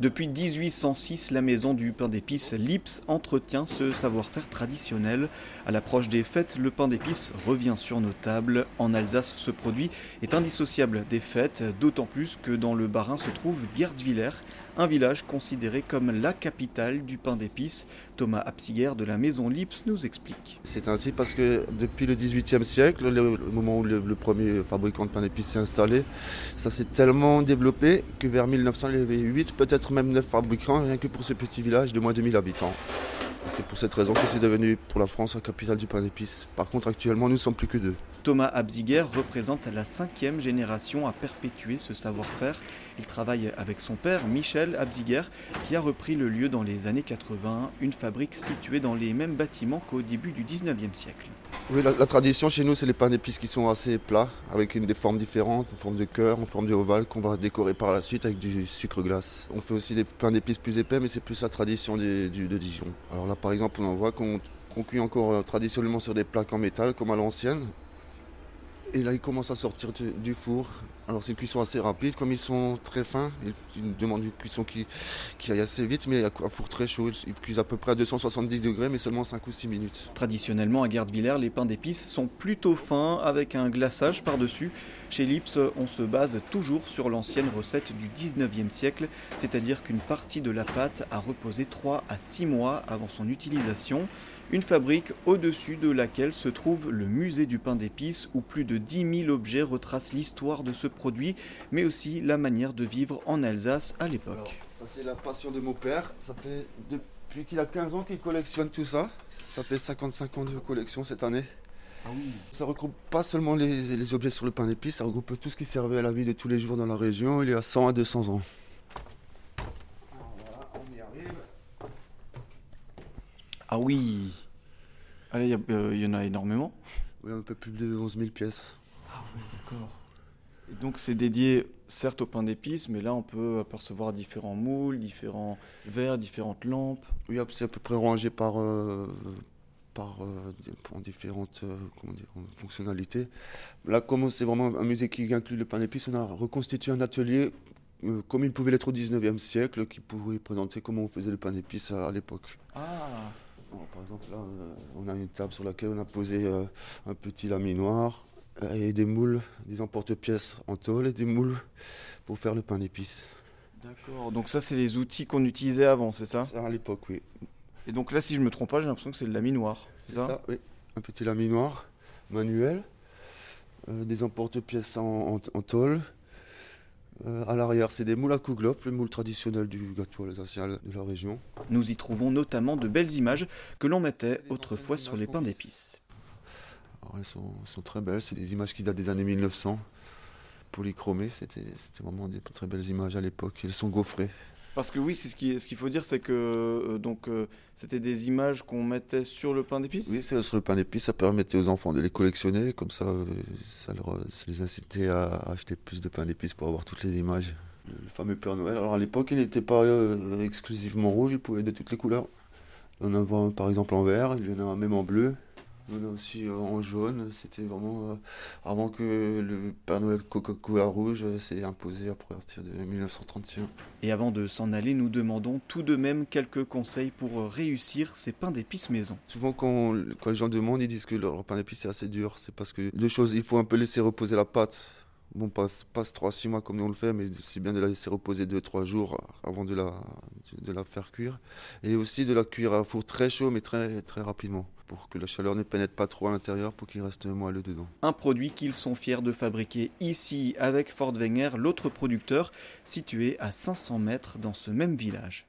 Depuis 1806, la maison du pain d'épices Lips entretient ce savoir-faire traditionnel. À l'approche des fêtes, le pain d'épices revient sur nos tables. En Alsace, ce produit est indissociable des fêtes, d'autant plus que dans le Bas-Rhin se trouve Gerdwiller, un village considéré comme la capitale du pain d'épices. Thomas Absiger de la maison Lips nous explique. C'est ainsi parce que depuis le XVIIIe siècle, le, moment où le, premier fabricant de pain d'épices s'est installé, ça s'est tellement développé que vers 1900, il y avait 8, même 9 fabricants rien que pour ce petit village de moins de 2000 habitants. C'est pour cette raison que c'est devenu pour la France la capitale du pain d'épices. Par contre, actuellement, nous ne sommes plus que deux. Thomas Abziger représente la cinquième génération à perpétuer ce savoir-faire. Il travaille avec son père, Michel Abziger, qui a repris le lieu dans les années 80, une fabrique située dans les mêmes bâtiments qu'au début du 19e siècle. Oui, la, tradition chez nous, c'est les pains d'épices qui sont assez plats, avec une, des formes différentes, en forme de cœur, en forme de ovale, qu'on va décorer par la suite avec du sucre glace. On fait aussi des pains d'épices plus épais, mais c'est plus la tradition de Dijon. Alors par exemple, on en voit qu'on cuit encore euh, traditionnellement sur des plaques en métal, comme à l'ancienne, et là, ils commencent à sortir du, four. Alors, c'est une cuisson assez rapide. Comme ils sont très fins, ils, demandent une cuisson qui, qui aille assez vite, mais un four très chaud. Ils cuisent à peu près à 270 degrés, mais seulement 5 ou 6 minutes. Traditionnellement, à Gardevillers, les pains d'épices sont plutôt fins, avec un glaçage par-dessus. Chez Lips, on se base toujours sur l'ancienne recette du 19e siècle, c'est-à-dire qu'une partie de la pâte a reposé 3 à 6 mois avant son utilisation. Une fabrique au-dessus de laquelle se trouve le musée du pain d'épices où plus de 10 000 objets retracent l'histoire de ce produit, mais aussi la manière de vivre en Alsace à l'époque. Ça c'est la passion de mon père, ça fait depuis qu'il a 15 ans qu'il collectionne tout ça. Ça fait 55 ans de collection cette année. Ah oui. Ça regroupe pas seulement les, objets sur le pain d'épices, ça regroupe tout ce qui servait à la vie de tous les jours dans la région. Il y a 100 à 200 ans. Ah oui Allez, euh, il y, en a énormément Oui, un peu plus de 11 000 pièces. Ah oui, d'accord. Et donc c'est dédié certes au pain d'épices, mais là on peut apercevoir différents moules, différents verres, différentes lampes. Oui, c'est à peu près rangé par, euh, par euh, différentes fonctionnalités. Là, comme c'est vraiment un musée qui inclut le pain d'épices, on a reconstitué un atelier comme il pouvait l'être au 19e siècle, qui pouvait présenter comment on faisait le pain d'épices à l'époque. Ah par exemple, là, euh, on a une table sur laquelle on a posé euh, un petit laminoir euh, et des moules, des emporte-pièces en tôle et des moules pour faire le pain d'épices. D'accord, donc ça, c'est les outils qu'on utilisait avant, c'est ça? À l'époque, oui. Et donc là, si je ne me trompe pas, j'ai l'impression que c'est le laminoir. C'est ça, oui. Un petit laminoir manuel, des emporte-pièces en, en tôle, euh, à l'arrière, c'est des moules à couglope, le moule traditionnel du gâteau alsacien de la région. Nous y trouvons notamment de belles images que l'on mettait autrefois sur les pains d'épices. elles, sont, très belles, c'est des images qui datent des années 1900. Polychromées, c'était vraiment des très belles images à l'époque. Elles sont gaufrées. Parce que oui, c'est ce qu'il ce faut dire, c'est que euh, donc euh, c'était des images qu'on mettait sur le pain d'épices. Oui, c'est sur le pain d'épices, ça permettait aux enfants de les collectionner, comme ça, euh, ça, les incitait à acheter plus de pain d'épices pour avoir toutes les images. Le, fameux Père Noël. Alors à l'époque, il n'était pas exclusivement rouge, il pouvait être de toutes les couleurs. On en voit par exemple en vert, il y en a même en bleu. On a aussi euh, en jaune, c'était vraiment euh, avant que le Père Noël Coca-Cola rouge euh, s'est imposé à partir de 1931. Et avant de s'en aller, nous demandons tout de même quelques conseils pour réussir ces pains d'épices maison. Souvent quand, les gens demandent, ils disent que leur pain d'épices est assez dur. C'est parce que deux choses, il faut un peu laisser reposer la pâte Bon, passe, passe 3-6 mois comme nous on le fait, mais c'est bien de la laisser reposer 2-3 jours avant de la, de la faire cuire. Et aussi de la cuire à four très chaud, mais très, très rapidement, pour que la chaleur ne pénètre pas trop à l'intérieur, pour qu'il reste moelleux dedans. Un produit qu'ils sont fiers de fabriquer ici avec Fort Wenger, l'autre producteur, situé à 500 mètres dans ce même village.